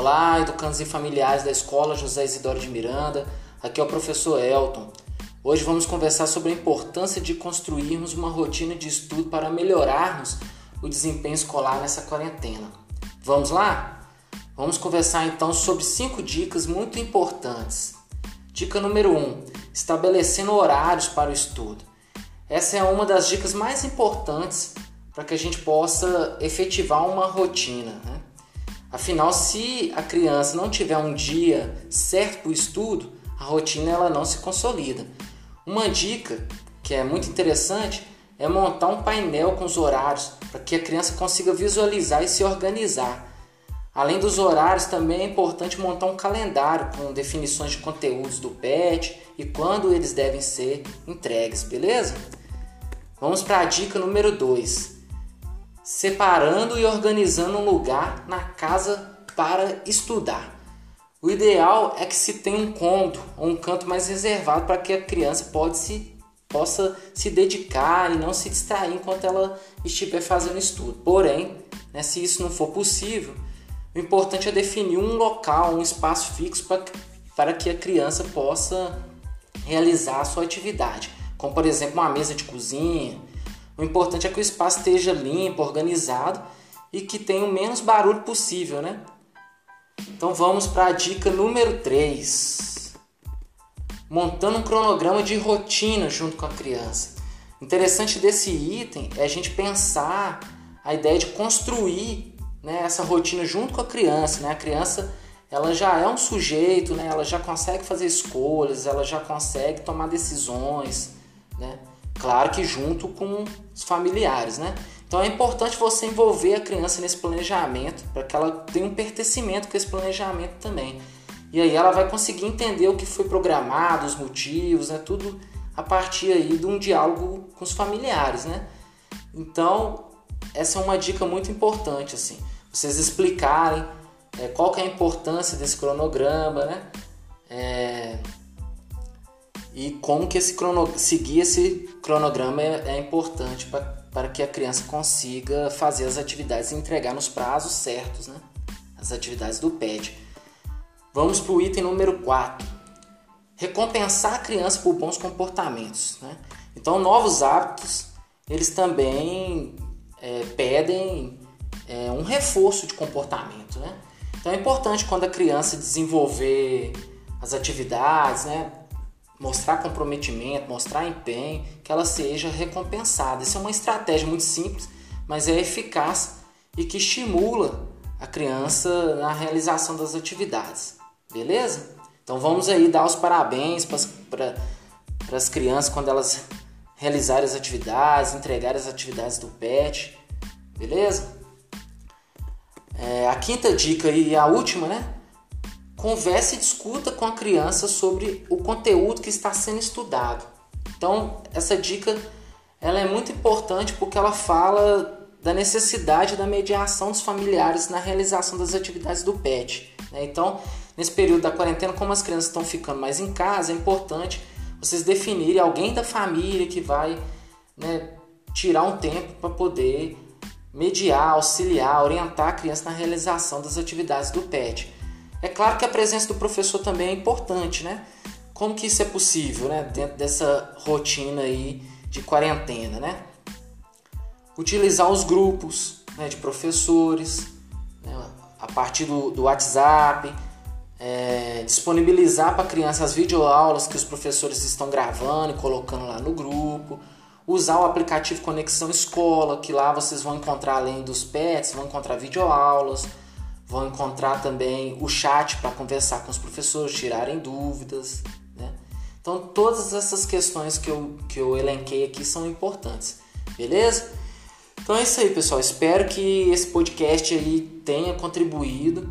Olá, educandos e familiares da Escola José Isidoro de Miranda. Aqui é o professor Elton. Hoje vamos conversar sobre a importância de construirmos uma rotina de estudo para melhorarmos o desempenho escolar nessa quarentena. Vamos lá? Vamos conversar então sobre cinco dicas muito importantes. Dica número 1: um, estabelecendo horários para o estudo. Essa é uma das dicas mais importantes para que a gente possa efetivar uma rotina. Né? Afinal, se a criança não tiver um dia certo para o estudo, a rotina ela não se consolida. Uma dica que é muito interessante é montar um painel com os horários para que a criança consiga visualizar e se organizar. Além dos horários, também é importante montar um calendário com definições de conteúdos do PET e quando eles devem ser entregues, beleza? Vamos para a dica número 2 separando e organizando um lugar na casa para estudar. O ideal é que se tenha um cômodo ou um canto mais reservado para que a criança pode se, possa se dedicar e não se distrair enquanto ela estiver fazendo estudo. Porém, né, se isso não for possível, o importante é definir um local, um espaço fixo para, para que a criança possa realizar a sua atividade, como por exemplo uma mesa de cozinha, o importante é que o espaço esteja limpo, organizado e que tenha o menos barulho possível, né? Então vamos para a dica número 3. Montando um cronograma de rotina junto com a criança. Interessante desse item é a gente pensar a ideia de construir né, essa rotina junto com a criança. Né? A criança ela já é um sujeito, né? ela já consegue fazer escolhas, ela já consegue tomar decisões. Claro que junto com os familiares, né? Então é importante você envolver a criança nesse planejamento para que ela tenha um pertencimento com esse planejamento também. E aí ela vai conseguir entender o que foi programado, os motivos, né? Tudo a partir aí de um diálogo com os familiares, né? Então essa é uma dica muito importante, assim. Vocês explicarem é, qual que é a importância desse cronograma, né? É, e como que esse crono, seguir esse cronograma é, é importante para que a criança consiga fazer as atividades e entregar nos prazos certos, né? As atividades do PED. Vamos para o item número 4. Recompensar a criança por bons comportamentos. Né? Então, novos hábitos, eles também é, pedem é, um reforço de comportamento. Né? Então, é importante quando a criança desenvolver as atividades, né? Mostrar comprometimento, mostrar empenho, que ela seja recompensada. Isso é uma estratégia muito simples, mas é eficaz e que estimula a criança na realização das atividades. Beleza? Então vamos aí dar os parabéns para as crianças quando elas realizarem as atividades, entregarem as atividades do PET. Beleza? É, a quinta dica e a última, né? Converse e discuta com a criança sobre o conteúdo que está sendo estudado. Então, essa dica ela é muito importante porque ela fala da necessidade da mediação dos familiares na realização das atividades do PET. Né? Então, nesse período da quarentena, como as crianças estão ficando mais em casa, é importante vocês definirem alguém da família que vai né, tirar um tempo para poder mediar, auxiliar, orientar a criança na realização das atividades do PET. É claro que a presença do professor também é importante, né? Como que isso é possível, né? Dentro dessa rotina aí de quarentena, né? Utilizar os grupos né, de professores, né, a partir do, do WhatsApp, é, disponibilizar para criança as videoaulas que os professores estão gravando e colocando lá no grupo, usar o aplicativo Conexão Escola, que lá vocês vão encontrar além dos pets, vão encontrar videoaulas, vão encontrar também o chat para conversar com os professores, tirarem dúvidas. Né? Então, todas essas questões que eu, que eu elenquei aqui são importantes, beleza? Então é isso aí, pessoal. Espero que esse podcast aí tenha contribuído,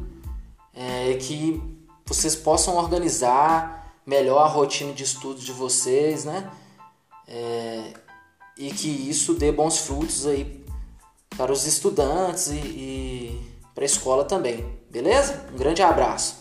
é, que vocês possam organizar melhor a rotina de estudos de vocês, né? É, e que isso dê bons frutos aí para os estudantes e, e para a escola também, beleza? Um grande abraço.